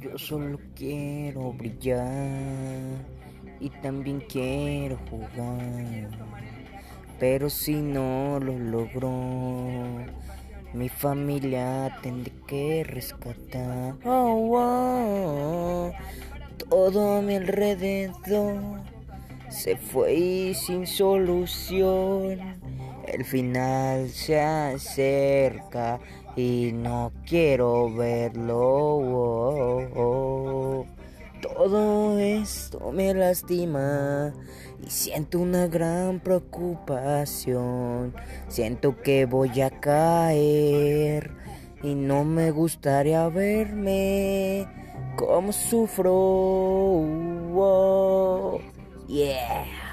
Yo solo quiero brillar y también quiero jugar. Pero si no lo logro, mi familia tendré que rescatar. Oh, oh, todo a mi alrededor se fue sin solución. El final se acerca y no quiero verlo. Todo esto me lastima y siento una gran preocupación. Siento que voy a caer y no me gustaría verme como sufro. Yeah.